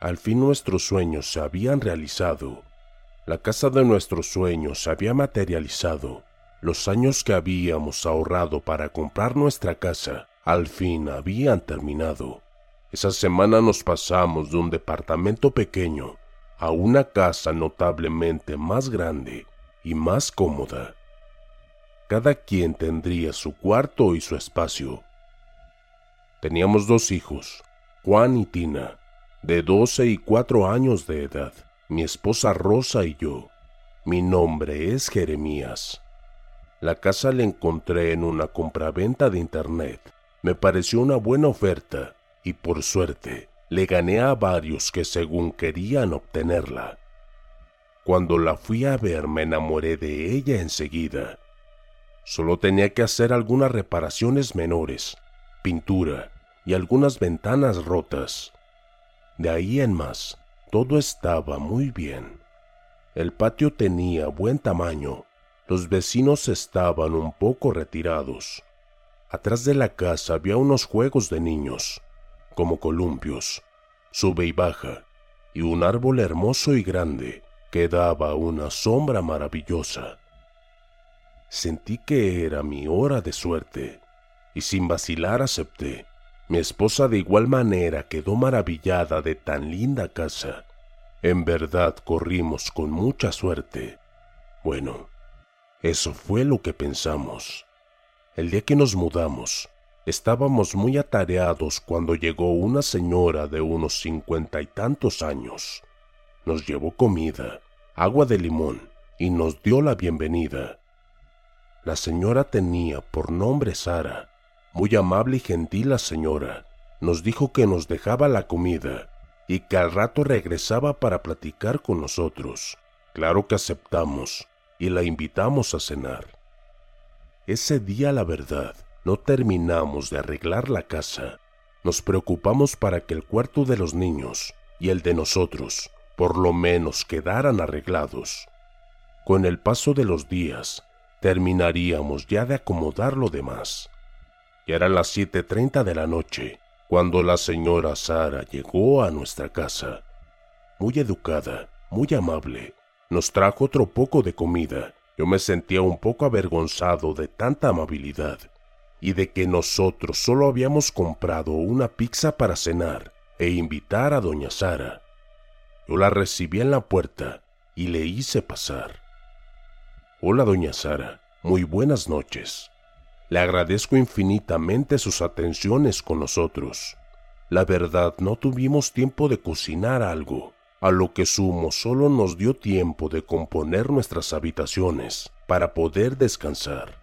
Al fin nuestros sueños se habían realizado. La casa de nuestros sueños se había materializado. Los años que habíamos ahorrado para comprar nuestra casa al fin habían terminado. Esa semana nos pasamos de un departamento pequeño a una casa notablemente más grande y más cómoda. Cada quien tendría su cuarto y su espacio. Teníamos dos hijos, Juan y Tina, de 12 y 4 años de edad, mi esposa Rosa y yo. Mi nombre es Jeremías. La casa la encontré en una compraventa de internet. Me pareció una buena oferta y por suerte le gané a varios que según querían obtenerla. Cuando la fui a ver me enamoré de ella enseguida. Solo tenía que hacer algunas reparaciones menores, pintura y algunas ventanas rotas. De ahí en más, todo estaba muy bien. El patio tenía buen tamaño, los vecinos estaban un poco retirados. Atrás de la casa había unos juegos de niños, como columpios, sube y baja, y un árbol hermoso y grande que daba una sombra maravillosa. Sentí que era mi hora de suerte, y sin vacilar acepté. Mi esposa de igual manera quedó maravillada de tan linda casa. En verdad corrimos con mucha suerte. Bueno, eso fue lo que pensamos. El día que nos mudamos, estábamos muy atareados cuando llegó una señora de unos cincuenta y tantos años. Nos llevó comida, agua de limón y nos dio la bienvenida. La señora tenía por nombre Sara. Muy amable y gentil la señora. Nos dijo que nos dejaba la comida y que al rato regresaba para platicar con nosotros. Claro que aceptamos y la invitamos a cenar. Ese día, la verdad, no terminamos de arreglar la casa. Nos preocupamos para que el cuarto de los niños y el de nosotros por lo menos quedaran arreglados. Con el paso de los días, terminaríamos ya de acomodar lo demás. Eran las 7.30 de la noche cuando la señora Sara llegó a nuestra casa. Muy educada, muy amable, nos trajo otro poco de comida. Yo me sentía un poco avergonzado de tanta amabilidad y de que nosotros solo habíamos comprado una pizza para cenar e invitar a doña Sara. Yo la recibí en la puerta y le hice pasar. Hola, doña Sara. Muy buenas noches. Le agradezco infinitamente sus atenciones con nosotros. La verdad, no tuvimos tiempo de cocinar algo, a lo que sumo solo nos dio tiempo de componer nuestras habitaciones para poder descansar.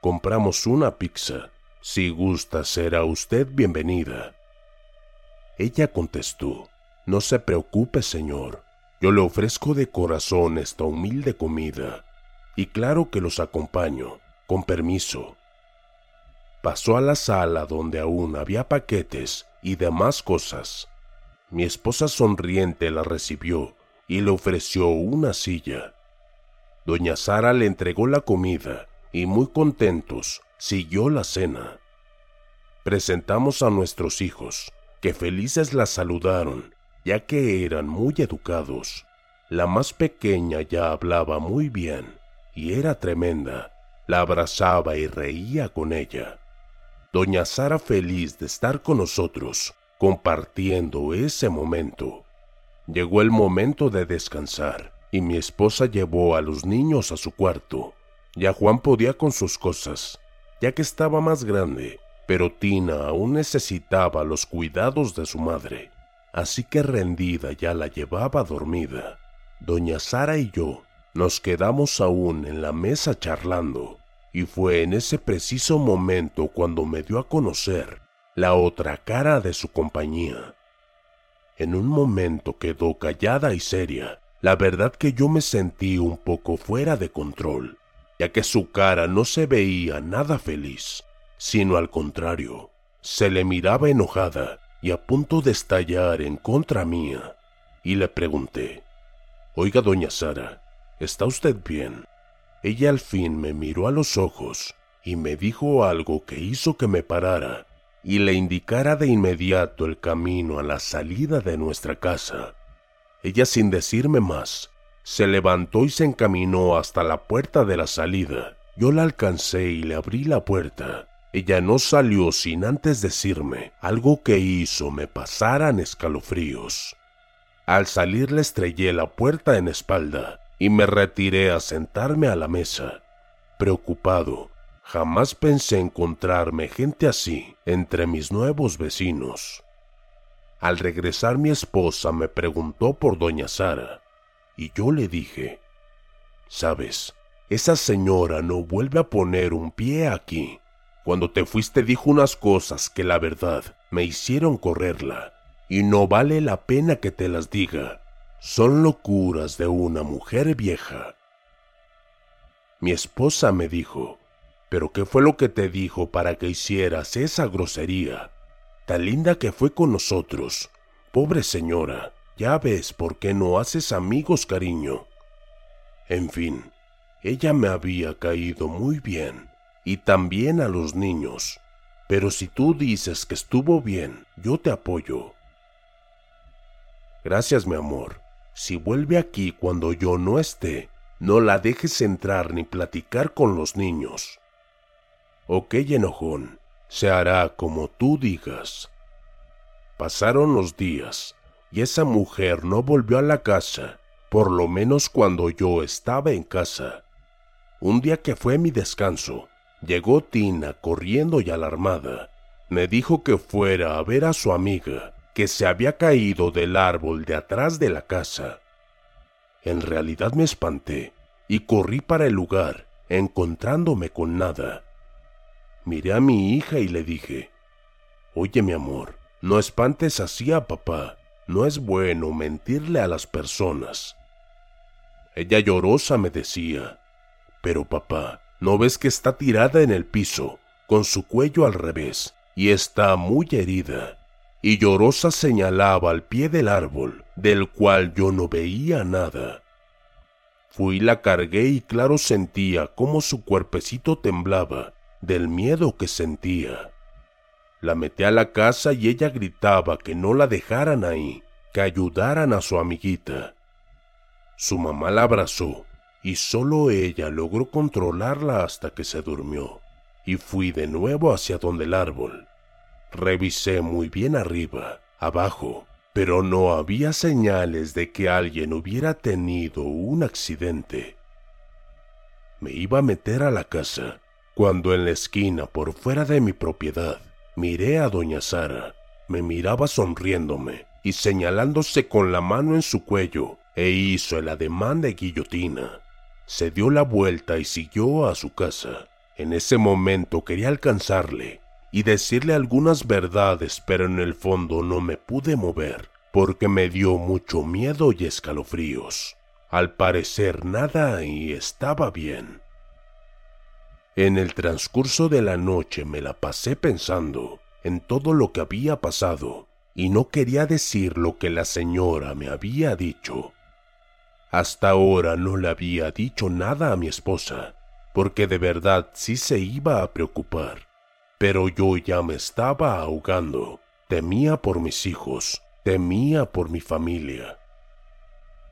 Compramos una pizza Si gusta, será usted bienvenida. Ella contestó, No se preocupe, señor. Yo le ofrezco de corazón esta humilde comida, y claro que los acompaño, con permiso. Pasó a la sala donde aún había paquetes y demás cosas. Mi esposa sonriente la recibió y le ofreció una silla. Doña Sara le entregó la comida y muy contentos siguió la cena. Presentamos a nuestros hijos, que felices la saludaron, ya que eran muy educados. La más pequeña ya hablaba muy bien y era tremenda. La abrazaba y reía con ella. Doña Sara feliz de estar con nosotros, compartiendo ese momento. Llegó el momento de descansar y mi esposa llevó a los niños a su cuarto. Ya Juan podía con sus cosas, ya que estaba más grande, pero Tina aún necesitaba los cuidados de su madre, así que rendida ya la llevaba dormida. Doña Sara y yo nos quedamos aún en la mesa charlando, y fue en ese preciso momento cuando me dio a conocer la otra cara de su compañía. En un momento quedó callada y seria. La verdad que yo me sentí un poco fuera de control, ya que su cara no se veía nada feliz, sino al contrario, se le miraba enojada y a punto de estallar en contra mía. Y le pregunté, Oiga, doña Sara, ¿está usted bien? Ella al fin me miró a los ojos y me dijo algo que hizo que me parara y le indicara de inmediato el camino a la salida de nuestra casa. Ella sin decirme más, se levantó y se encaminó hasta la puerta de la salida. Yo la alcancé y le abrí la puerta. Ella no salió sin antes decirme algo que hizo me pasaran escalofríos. Al salir le estrellé la puerta en espalda y me retiré a sentarme a la mesa. Preocupado, Jamás pensé encontrarme gente así entre mis nuevos vecinos. Al regresar mi esposa me preguntó por doña Sara y yo le dije, sabes, esa señora no vuelve a poner un pie aquí. Cuando te fuiste dijo unas cosas que la verdad me hicieron correrla y no vale la pena que te las diga. Son locuras de una mujer vieja. Mi esposa me dijo, pero ¿qué fue lo que te dijo para que hicieras esa grosería? Tan linda que fue con nosotros. Pobre señora, ya ves por qué no haces amigos, cariño. En fin, ella me había caído muy bien, y también a los niños. Pero si tú dices que estuvo bien, yo te apoyo. Gracias, mi amor. Si vuelve aquí cuando yo no esté, no la dejes entrar ni platicar con los niños. Ok, enojón, se hará como tú digas. Pasaron los días y esa mujer no volvió a la casa, por lo menos cuando yo estaba en casa. Un día que fue mi descanso, llegó Tina corriendo y alarmada. Me dijo que fuera a ver a su amiga, que se había caído del árbol de atrás de la casa. En realidad me espanté y corrí para el lugar, encontrándome con nada. Miré a mi hija y le dije, Oye mi amor, no espantes así a papá, no es bueno mentirle a las personas. Ella llorosa me decía, Pero papá, ¿no ves que está tirada en el piso, con su cuello al revés, y está muy herida? Y llorosa señalaba al pie del árbol, del cual yo no veía nada. Fui la cargué y claro sentía cómo su cuerpecito temblaba del miedo que sentía. La metí a la casa y ella gritaba que no la dejaran ahí, que ayudaran a su amiguita. Su mamá la abrazó y solo ella logró controlarla hasta que se durmió. Y fui de nuevo hacia donde el árbol. Revisé muy bien arriba, abajo, pero no había señales de que alguien hubiera tenido un accidente. Me iba a meter a la casa cuando en la esquina por fuera de mi propiedad miré a doña Sara, me miraba sonriéndome y señalándose con la mano en su cuello e hizo el ademán de guillotina. Se dio la vuelta y siguió a su casa. En ese momento quería alcanzarle, y decirle algunas verdades, pero en el fondo no me pude mover porque me dio mucho miedo y escalofríos. Al parecer nada ahí estaba bien. En el transcurso de la noche me la pasé pensando en todo lo que había pasado y no quería decir lo que la señora me había dicho. Hasta ahora no le había dicho nada a mi esposa, porque de verdad sí se iba a preocupar. Pero yo ya me estaba ahogando, temía por mis hijos, temía por mi familia.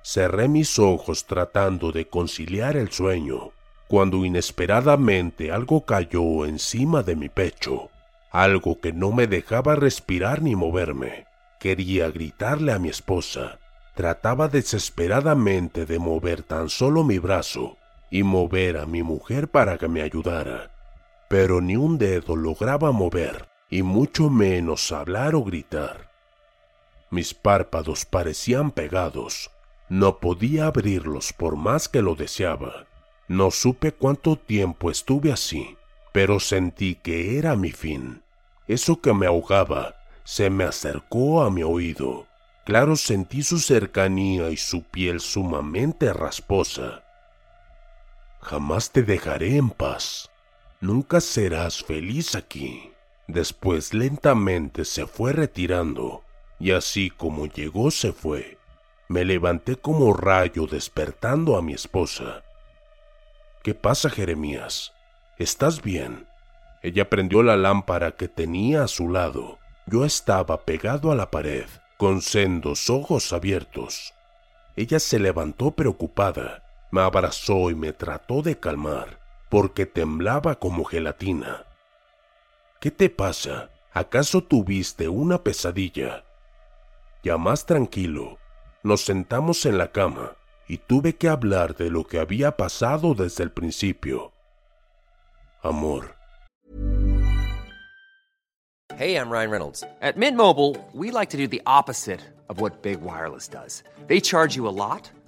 Cerré mis ojos tratando de conciliar el sueño, cuando inesperadamente algo cayó encima de mi pecho, algo que no me dejaba respirar ni moverme. Quería gritarle a mi esposa. Trataba desesperadamente de mover tan solo mi brazo y mover a mi mujer para que me ayudara, pero ni un dedo lograba mover, y mucho menos hablar o gritar. Mis párpados parecían pegados. No podía abrirlos por más que lo deseaba. No supe cuánto tiempo estuve así, pero sentí que era mi fin. Eso que me ahogaba se me acercó a mi oído. Claro sentí su cercanía y su piel sumamente rasposa. Jamás te dejaré en paz. Nunca serás feliz aquí. Después lentamente se fue retirando, y así como llegó se fue. Me levanté como rayo despertando a mi esposa. ¿Qué pasa, Jeremías? ¿Estás bien? Ella prendió la lámpara que tenía a su lado. Yo estaba pegado a la pared, con sendos ojos abiertos. Ella se levantó preocupada me abrazó y me trató de calmar, porque temblaba como gelatina. ¿Qué te pasa? ¿Acaso tuviste una pesadilla? Ya más tranquilo, nos sentamos en la cama y tuve que hablar de lo que había pasado desde el principio. Amor. Hey, I'm Ryan Reynolds. At Mint Mobile, we like to do the opposite of what Big Wireless does. They charge you a lot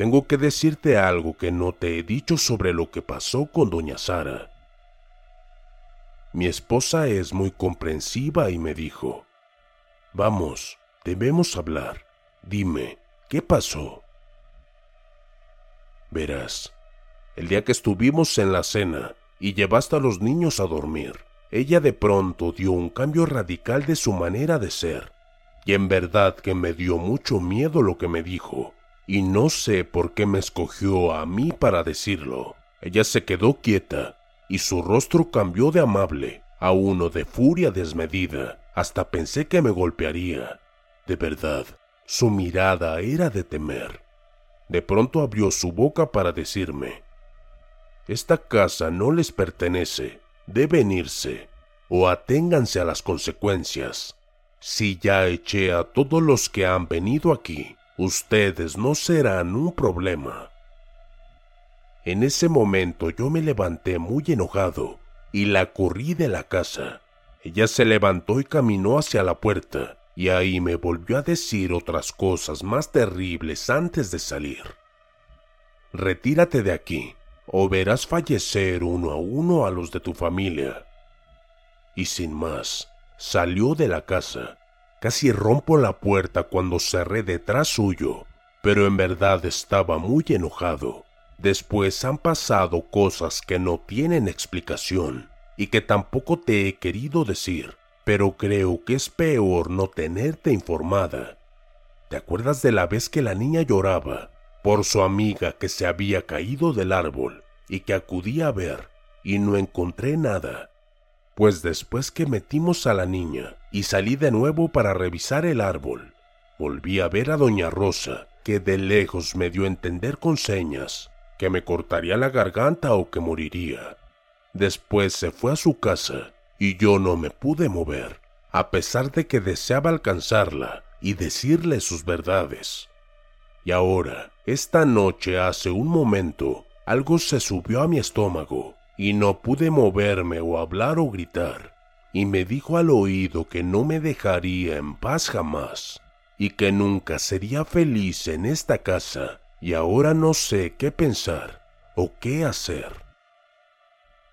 Tengo que decirte algo que no te he dicho sobre lo que pasó con doña Sara. Mi esposa es muy comprensiva y me dijo, Vamos, debemos hablar. Dime, ¿qué pasó? Verás, el día que estuvimos en la cena y llevaste a los niños a dormir, ella de pronto dio un cambio radical de su manera de ser, y en verdad que me dio mucho miedo lo que me dijo y no sé por qué me escogió a mí para decirlo. Ella se quedó quieta y su rostro cambió de amable a uno de furia desmedida. Hasta pensé que me golpearía. De verdad, su mirada era de temer. De pronto abrió su boca para decirme, Esta casa no les pertenece, deben irse, o aténganse a las consecuencias. Si ya eché a todos los que han venido aquí, ustedes no serán un problema. En ese momento yo me levanté muy enojado y la corrí de la casa. Ella se levantó y caminó hacia la puerta, y ahí me volvió a decir otras cosas más terribles antes de salir. Retírate de aquí, o verás fallecer uno a uno a los de tu familia. Y sin más, salió de la casa Casi rompo la puerta cuando cerré detrás suyo, pero en verdad estaba muy enojado. Después han pasado cosas que no tienen explicación y que tampoco te he querido decir, pero creo que es peor no tenerte informada. ¿Te acuerdas de la vez que la niña lloraba por su amiga que se había caído del árbol y que acudí a ver y no encontré nada? Pues después que metimos a la niña y salí de nuevo para revisar el árbol, volví a ver a doña Rosa, que de lejos me dio a entender con señas que me cortaría la garganta o que moriría. Después se fue a su casa y yo no me pude mover, a pesar de que deseaba alcanzarla y decirle sus verdades. Y ahora, esta noche hace un momento, algo se subió a mi estómago y no pude moverme o hablar o gritar, y me dijo al oído que no me dejaría en paz jamás, y que nunca sería feliz en esta casa, y ahora no sé qué pensar o qué hacer.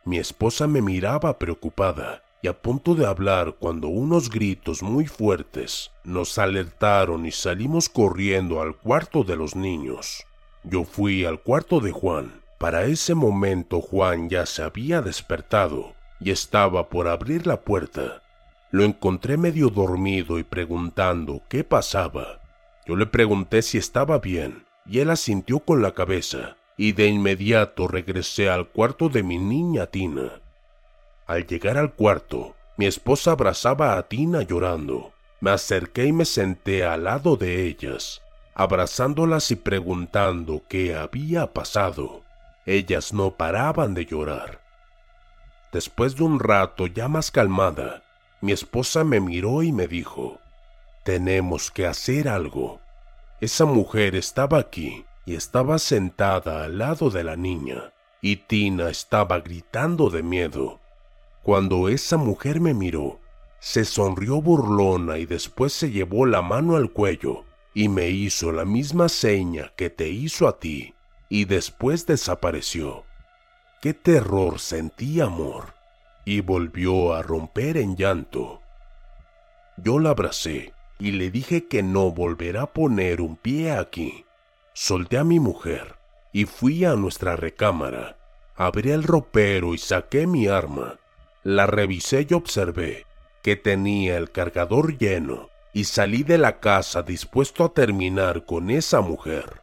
Mi esposa me miraba preocupada y a punto de hablar cuando unos gritos muy fuertes nos alertaron y salimos corriendo al cuarto de los niños. Yo fui al cuarto de Juan. Para ese momento Juan ya se había despertado y estaba por abrir la puerta. Lo encontré medio dormido y preguntando qué pasaba. Yo le pregunté si estaba bien y él asintió con la cabeza y de inmediato regresé al cuarto de mi niña Tina. Al llegar al cuarto, mi esposa abrazaba a Tina llorando. Me acerqué y me senté al lado de ellas, abrazándolas y preguntando qué había pasado. Ellas no paraban de llorar. Después de un rato ya más calmada, mi esposa me miró y me dijo, tenemos que hacer algo. Esa mujer estaba aquí y estaba sentada al lado de la niña, y Tina estaba gritando de miedo. Cuando esa mujer me miró, se sonrió burlona y después se llevó la mano al cuello y me hizo la misma seña que te hizo a ti, y después desapareció. Qué terror sentí, amor, y volvió a romper en llanto. Yo la abracé y le dije que no volverá a poner un pie aquí solté a mi mujer y fui a nuestra recámara. Abrí el ropero y saqué mi arma. La revisé y observé que tenía el cargador lleno y salí de la casa dispuesto a terminar con esa mujer.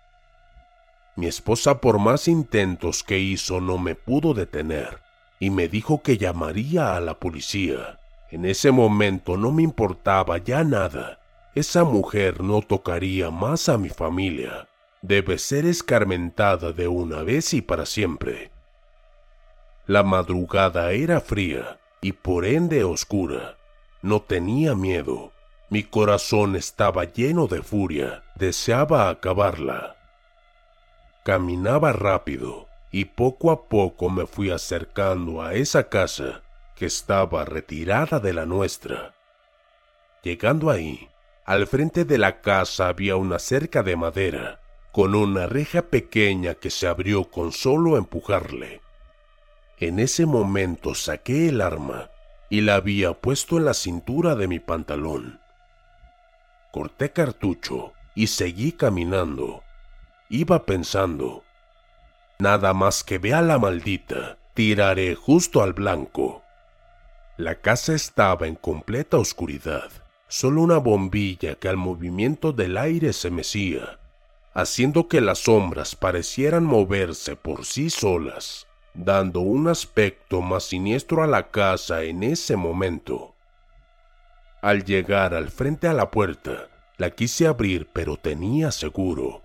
Mi esposa por más intentos que hizo no me pudo detener y me dijo que llamaría a la policía. En ese momento no me importaba ya nada. Esa mujer no tocaría más a mi familia debe ser escarmentada de una vez y para siempre. La madrugada era fría y por ende oscura. No tenía miedo. Mi corazón estaba lleno de furia. Deseaba acabarla. Caminaba rápido y poco a poco me fui acercando a esa casa que estaba retirada de la nuestra. Llegando ahí, al frente de la casa había una cerca de madera con una reja pequeña que se abrió con solo empujarle. En ese momento saqué el arma y la había puesto en la cintura de mi pantalón. Corté cartucho y seguí caminando. Iba pensando, nada más que vea la maldita, tiraré justo al blanco. La casa estaba en completa oscuridad, solo una bombilla que al movimiento del aire se mecía haciendo que las sombras parecieran moverse por sí solas, dando un aspecto más siniestro a la casa en ese momento. Al llegar al frente a la puerta, la quise abrir pero tenía seguro.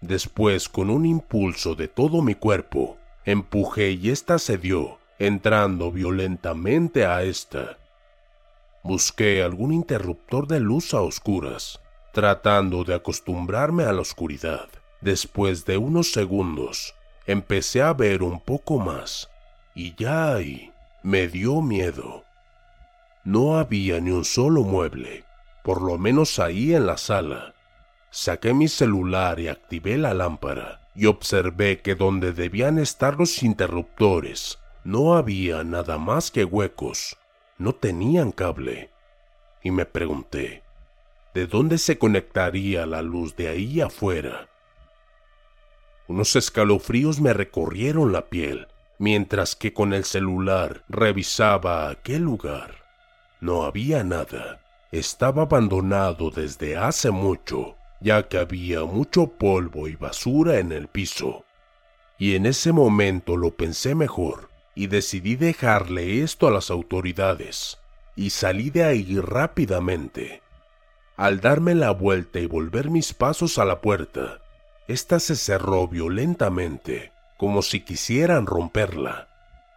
Después, con un impulso de todo mi cuerpo, empujé y ésta cedió, entrando violentamente a esta. Busqué algún interruptor de luz a oscuras, tratando de acostumbrarme a la oscuridad. Después de unos segundos, empecé a ver un poco más, y ya ahí me dio miedo. No había ni un solo mueble, por lo menos ahí en la sala. Saqué mi celular y activé la lámpara, y observé que donde debían estar los interruptores no había nada más que huecos, no tenían cable. Y me pregunté, ¿De dónde se conectaría la luz de ahí afuera? Unos escalofríos me recorrieron la piel mientras que con el celular revisaba aquel lugar. no había nada. Estaba abandonado desde hace mucho, ya que había mucho polvo y basura en el piso. Y en ese momento lo pensé mejor y decidí dejarle esto a las autoridades y salí de ahí rápidamente. Al darme la vuelta y volver mis pasos a la puerta, ésta se cerró violentamente, como si quisieran romperla,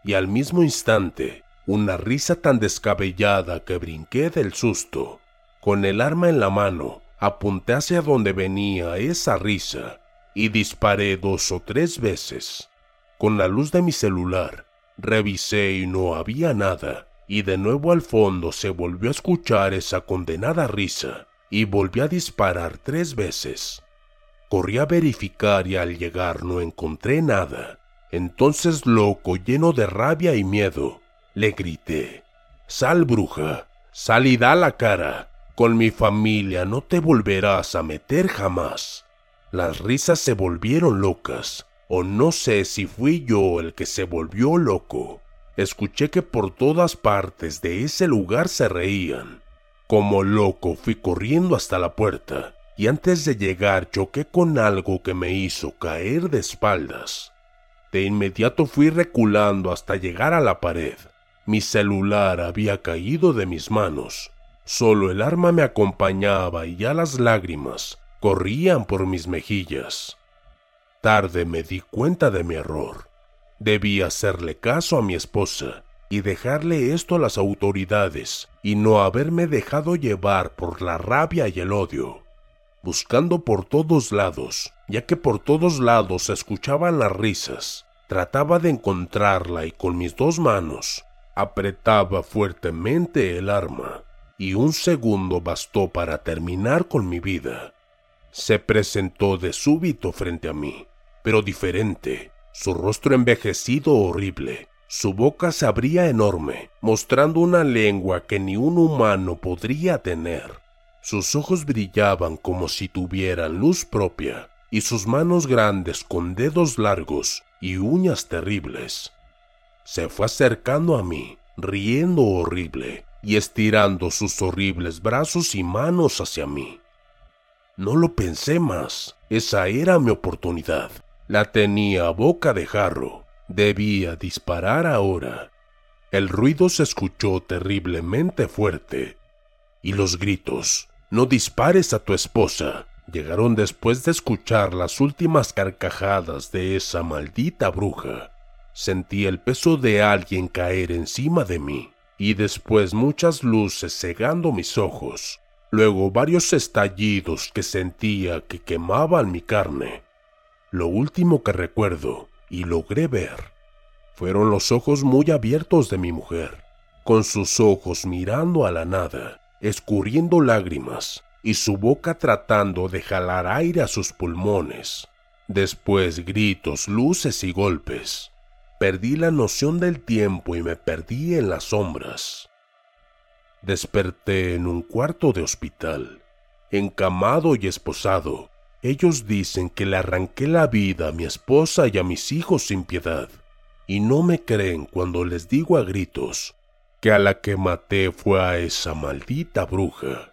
y al mismo instante, una risa tan descabellada que brinqué del susto. Con el arma en la mano, apunté hacia donde venía esa risa y disparé dos o tres veces. Con la luz de mi celular, revisé y no había nada, y de nuevo al fondo se volvió a escuchar esa condenada risa, y volví a disparar tres veces. Corrí a verificar y al llegar no encontré nada. Entonces, loco, lleno de rabia y miedo, le grité, Sal, bruja, sal y da la cara. Con mi familia no te volverás a meter jamás. Las risas se volvieron locas, o no sé si fui yo el que se volvió loco. Escuché que por todas partes de ese lugar se reían. Como loco fui corriendo hasta la puerta y antes de llegar choqué con algo que me hizo caer de espaldas. De inmediato fui reculando hasta llegar a la pared. Mi celular había caído de mis manos. Solo el arma me acompañaba y ya las lágrimas corrían por mis mejillas. Tarde me di cuenta de mi error. Debí hacerle caso a mi esposa y dejarle esto a las autoridades y no haberme dejado llevar por la rabia y el odio. Buscando por todos lados, ya que por todos lados se escuchaban las risas, trataba de encontrarla y con mis dos manos apretaba fuertemente el arma y un segundo bastó para terminar con mi vida. Se presentó de súbito frente a mí pero diferente. Su rostro envejecido horrible. Su boca se abría enorme, mostrando una lengua que ni un humano podría tener. Sus ojos brillaban como si tuvieran luz propia, y sus manos grandes con dedos largos y uñas terribles. Se fue acercando a mí, riendo horrible, y estirando sus horribles brazos y manos hacia mí. No lo pensé más, esa era mi oportunidad. La tenía a boca de jarro. Debía disparar ahora. El ruido se escuchó terriblemente fuerte. Y los gritos, no dispares a tu esposa, llegaron después de escuchar las últimas carcajadas de esa maldita bruja. Sentí el peso de alguien caer encima de mí, y después muchas luces cegando mis ojos, luego varios estallidos que sentía que quemaban mi carne. Lo último que recuerdo y logré ver fueron los ojos muy abiertos de mi mujer, con sus ojos mirando a la nada, escurriendo lágrimas y su boca tratando de jalar aire a sus pulmones. Después gritos, luces y golpes. Perdí la noción del tiempo y me perdí en las sombras. Desperté en un cuarto de hospital, encamado y esposado, ellos dicen que le arranqué la vida a mi esposa y a mis hijos sin piedad, y no me creen cuando les digo a gritos que a la que maté fue a esa maldita bruja.